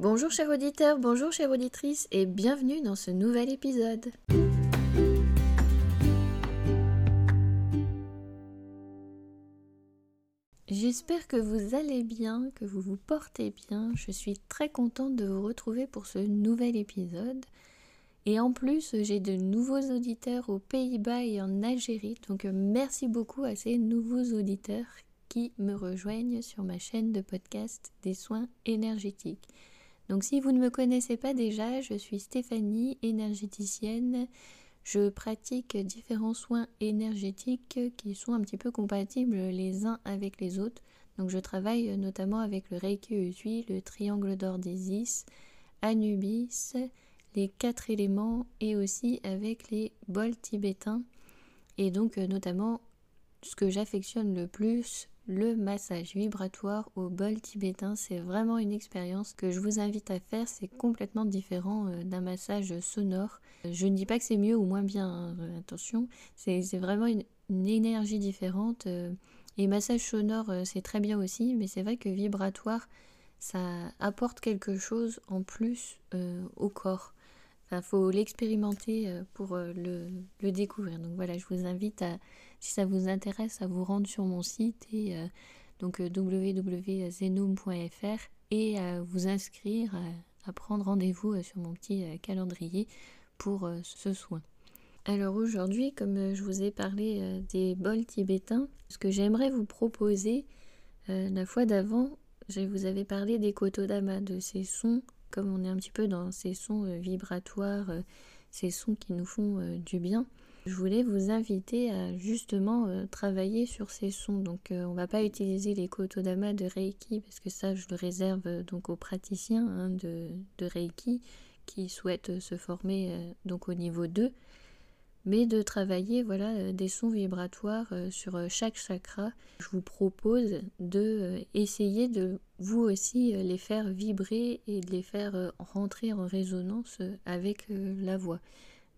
Bonjour chers auditeurs, bonjour chères auditrices et bienvenue dans ce nouvel épisode. J'espère que vous allez bien, que vous vous portez bien. Je suis très contente de vous retrouver pour ce nouvel épisode. Et en plus, j'ai de nouveaux auditeurs aux Pays-Bas et en Algérie. Donc merci beaucoup à ces nouveaux auditeurs qui me rejoignent sur ma chaîne de podcast des soins énergétiques. Donc si vous ne me connaissez pas déjà, je suis Stéphanie, énergéticienne. Je pratique différents soins énergétiques qui sont un petit peu compatibles les uns avec les autres. Donc je travaille notamment avec le Reiki Usui, le triangle d'or d'Isis, Anubis, les quatre éléments et aussi avec les bols tibétains. Et donc notamment ce que j'affectionne le plus, le massage vibratoire au bol tibétain. C'est vraiment une expérience que je vous invite à faire. C'est complètement différent euh, d'un massage sonore. Je ne dis pas que c'est mieux ou moins bien, hein, euh, attention. C'est vraiment une, énergie différente. Euh, et massage sonore, c'est très bien aussi, mais c'est vrai que vibratoire, ça apporte quelque chose en plus au corps. Il faut l'expérimenter pour le, découvrir. Donc voilà, je vous invite à, si ça vous intéresse, à vous rendre sur mon site et euh, donc euh, www.zenome.fr et à vous inscrire, à, prendre rendez-vous euh, sur mon petit calendrier pour ce soin. Alors aujourd'hui, comme je vous ai parlé des bols tibétains, ce que j'aimerais vous proposer, la fois d'avant, je vous avais parlé des kotodama, de ces sons, comme on est un petit peu dans ces sons vibratoires, ces sons qui nous font du bien. Je voulais vous inviter à justement euh, travailler sur ces sons. Donc euh, on va pas utiliser les kotodama de Reiki parce que ça je le réserve euh, donc aux praticiens hein, de, Reiki qui souhaitent se former donc au niveau 2 mais de travailler voilà des sons vibratoires sur chaque chakra. Je vous propose de essayer de vous aussi les faire vibrer et de les faire rentrer en résonance avec la voix.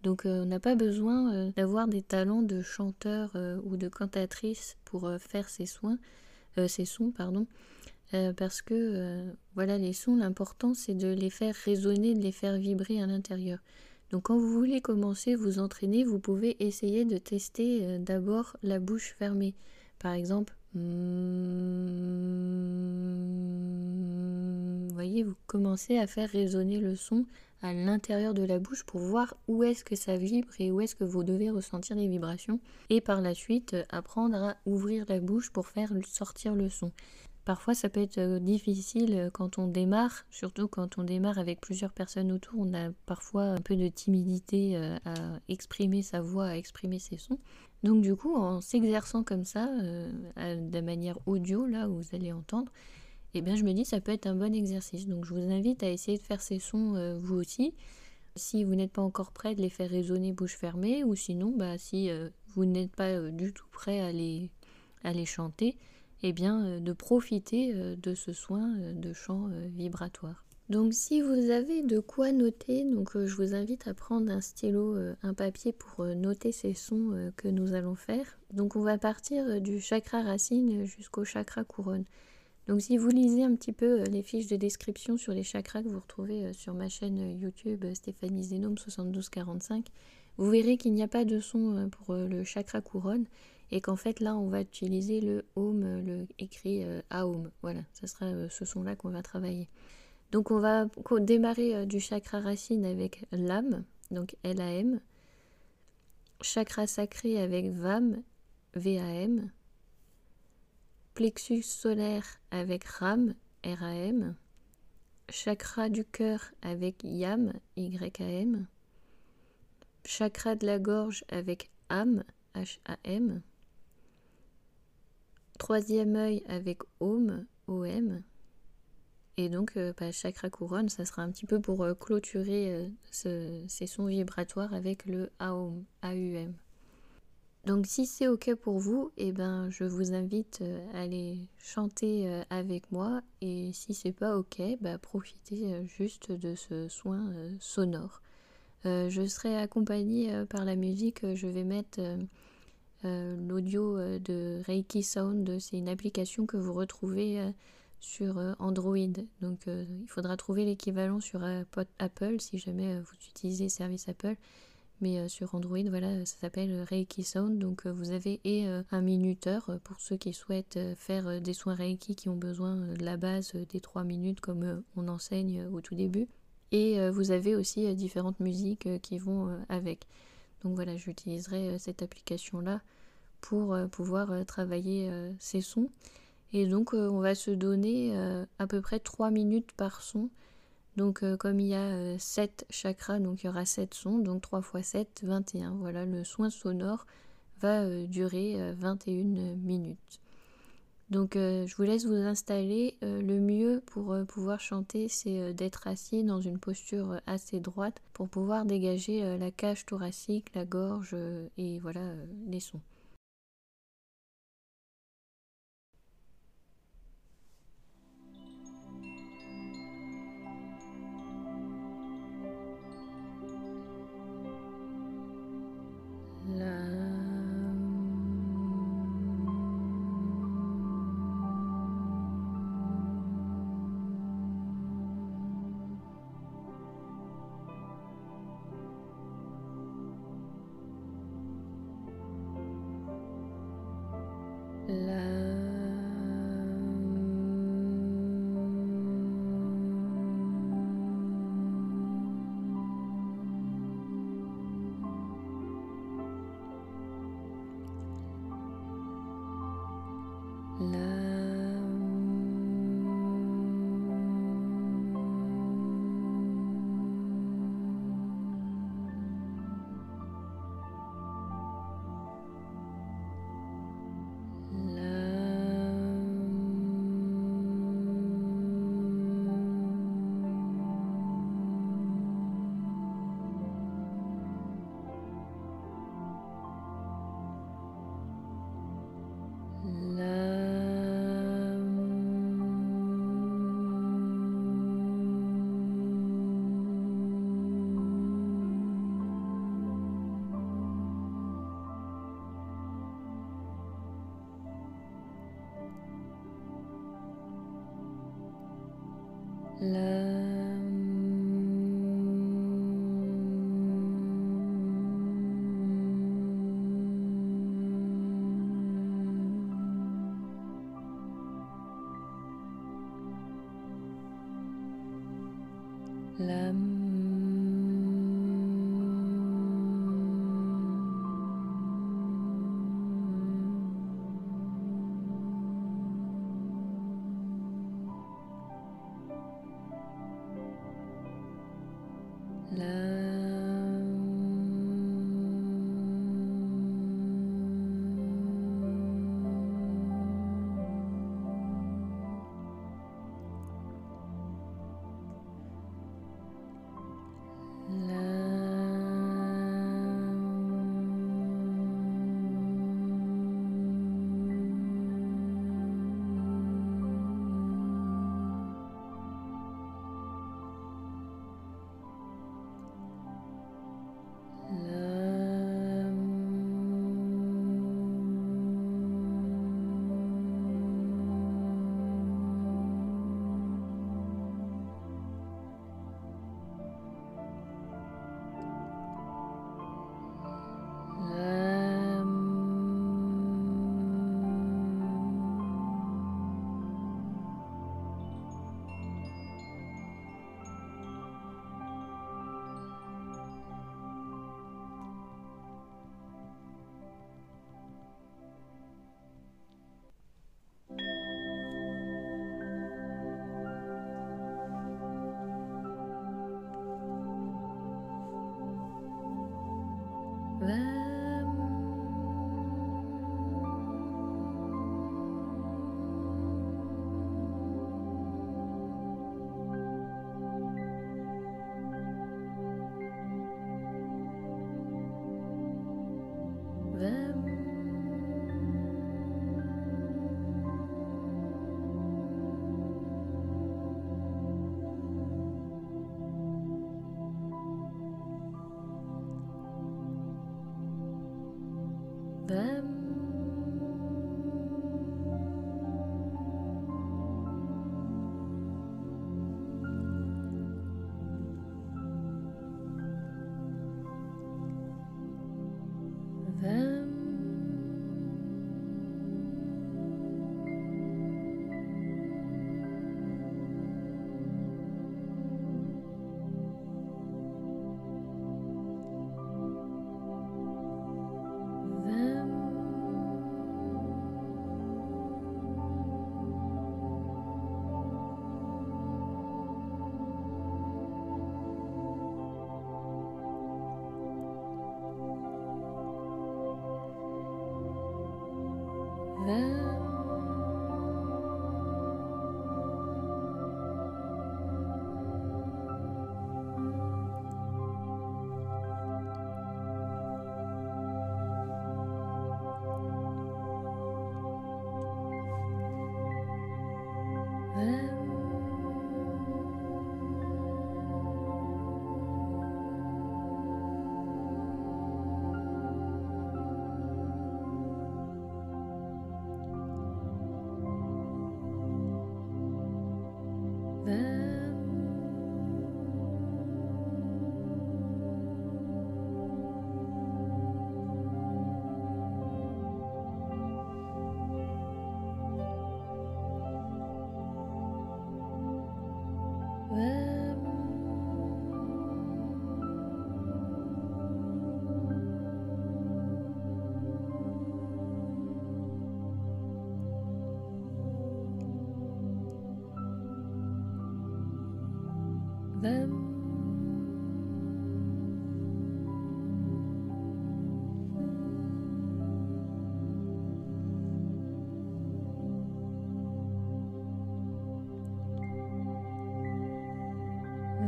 Donc euh, on n'a pas besoin euh, d'avoir des talents de chanteur euh, ou de cantatrice pour faire ces soins, ces sons, pardon. parce que voilà les sons, l'important c'est de les faire résonner, de les faire vibrer à l'intérieur. Donc quand vous voulez commencer, vous entraîner, vous pouvez essayer de tester d'abord la bouche fermée. Par exemple, vous voyez, vous commencez à faire résonner le son à l'intérieur de la bouche pour voir où est-ce que ça vibre et où est-ce que vous devez ressentir les vibrations. Et par la suite, euh, apprendre à ouvrir la bouche pour faire sortir le son. Parfois, ça peut être euh, difficile euh, quand on démarre, surtout quand on démarre avec plusieurs personnes autour. On a parfois un peu de timidité à exprimer sa voix, à exprimer ses sons. Donc, du coup, en s'exerçant comme ça, de manière audio, là où vous allez entendre, eh bien je me dis ça peut être un bon exercice. Donc je vous invite à essayer de faire ces sons euh, vous aussi. Si vous n'êtes pas encore prêt de les faire résonner bouche fermée, ou sinon bah, si euh, vous n'êtes pas euh, du tout prêt à les, à les chanter, eh bien de profiter de ce soin de chant vibratoire. Donc si vous avez de quoi noter, donc je vous invite à prendre un stylo, un papier pour noter ces sons que nous allons faire. Donc on va partir du chakra racine jusqu'au chakra couronne. Donc si vous lisez un petit peu euh, les fiches de description sur les chakras que vous retrouvez euh, sur ma chaîne euh, YouTube Stéphanie Zenome 7245, vous verrez qu'il n'y a pas de son pour le chakra couronne et qu'en fait là on va utiliser le Om, le écrit Aum. Voilà, ce sera ce son-là qu'on va travailler. Donc on va démarrer du chakra racine avec l'âme, donc L-A-M. Chakra sacré avec VAM, V-A-M plexus solaire avec Ram, R-A-M, chakra du cœur avec Yam, Y-A-M, chakra de la gorge avec Am, H-A-M, troisième œil avec Om, O-M, et donc euh, bah, chakra couronne, ça sera un petit peu pour euh, clôturer euh, ces sons vibratoires avec le Aum. Donc si c'est ok pour vous, eh ben je vous invite à aller chanter avec moi et si c'est pas ok, bah profitez juste de ce soin sonore. je serai accompagnée par la musique, je vais mettre l'audio de Reiki Sound, c'est une application que vous retrouvez sur Android. Donc il faudra trouver l'équivalent sur Apple si jamais vous utilisez service Apple. Mais sur Android, voilà, ça s'appelle Reiki Sound. Donc vous avez et un minuteur pour ceux qui souhaitent faire des soins Reiki qui ont besoin de la base des 3 minutes comme on enseigne au tout début. Et vous avez aussi différentes musiques qui vont avec. Donc voilà, j'utiliserai cette application-là pour pouvoir travailler ces sons. Et donc on va se donner à peu près 3 minutes par son. Donc comme il y a 7 chakras, donc il y aura 7 sons, donc 3 x 7, 21. Voilà, le soin sonore va durer 21 minutes. Donc je vous laisse vous installer. le mieux pour pouvoir chanter, c'est d'être assis dans une posture assez droite pour pouvoir dégager la cage thoracique, la gorge et voilà les sons. love.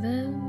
then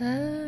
Uh.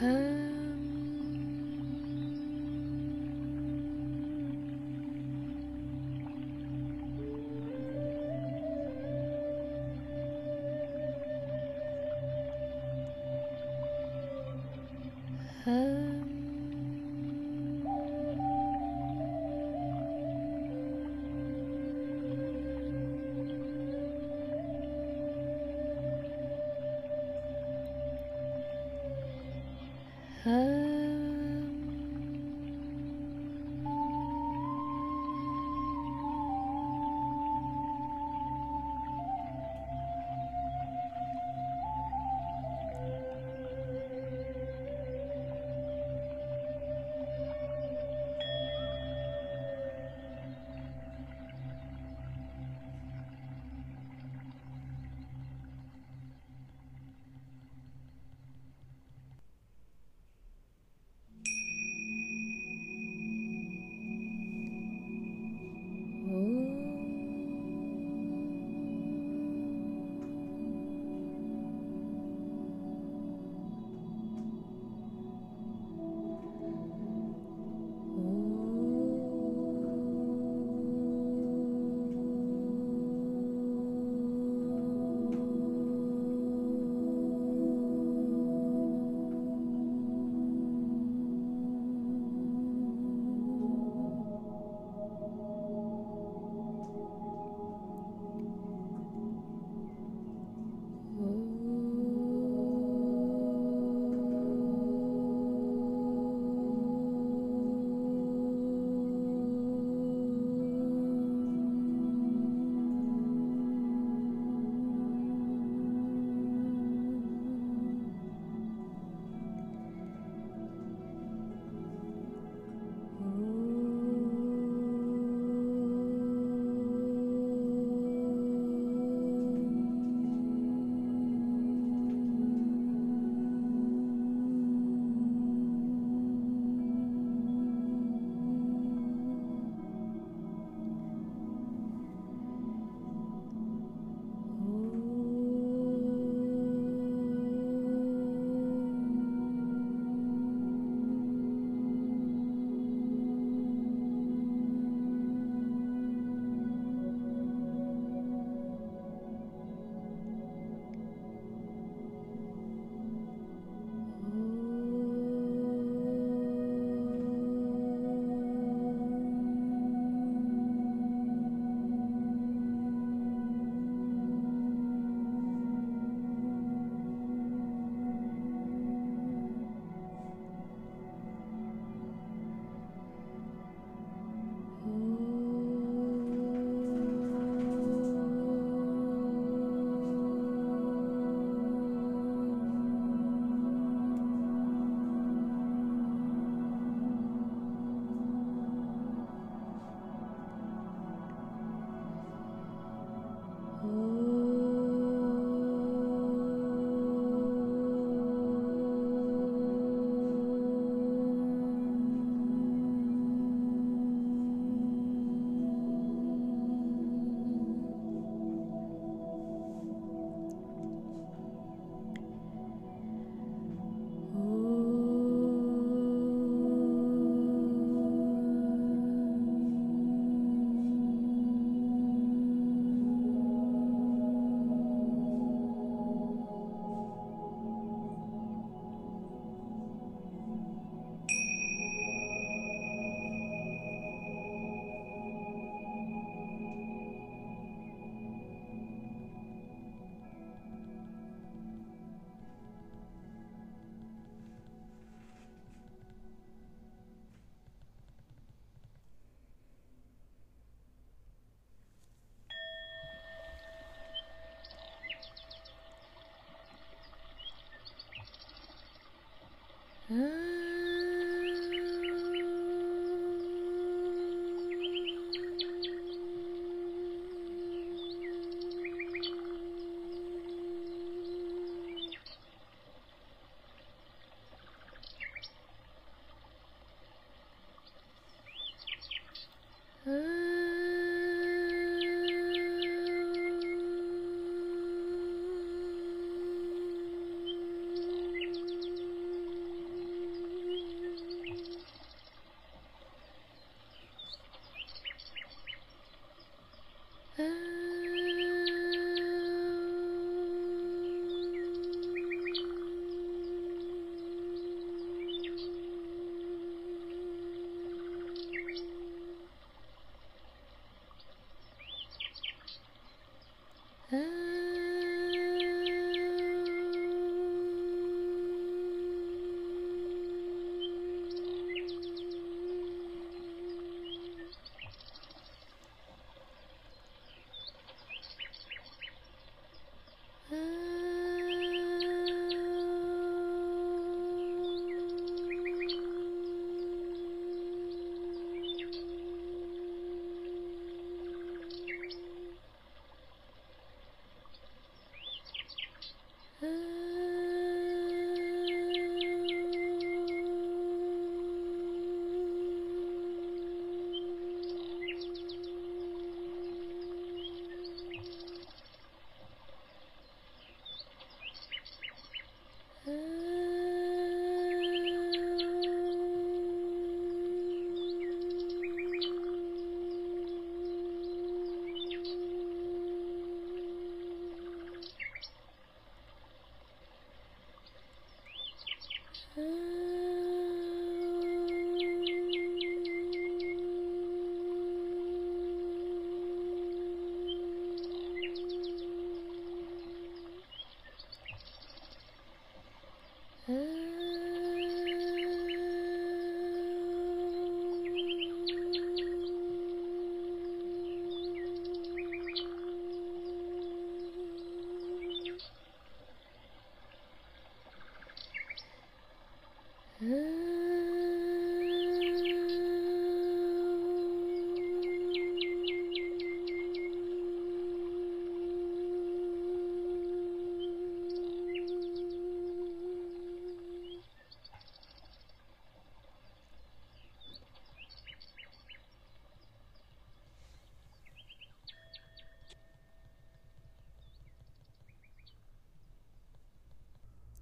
很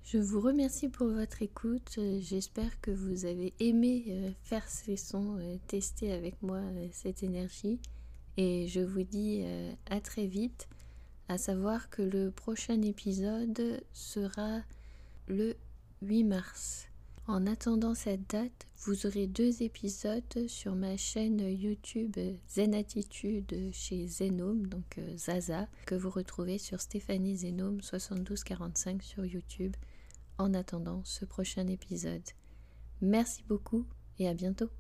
Je vous remercie pour votre écoute. Euh, j'espère que vous avez aimé euh, faire ces sons, euh, tester avec moi cette énergie. Et je vous dis à très vite, à savoir que le prochain épisode sera le 8 mars. En attendant cette date, vous aurez deux épisodes sur ma chaîne YouTube Zen Attitude chez Zenome, donc Zaza, que vous retrouvez sur Stéphanie Zenome 7245 sur YouTube en attendant ce prochain épisode. Merci beaucoup et à bientôt.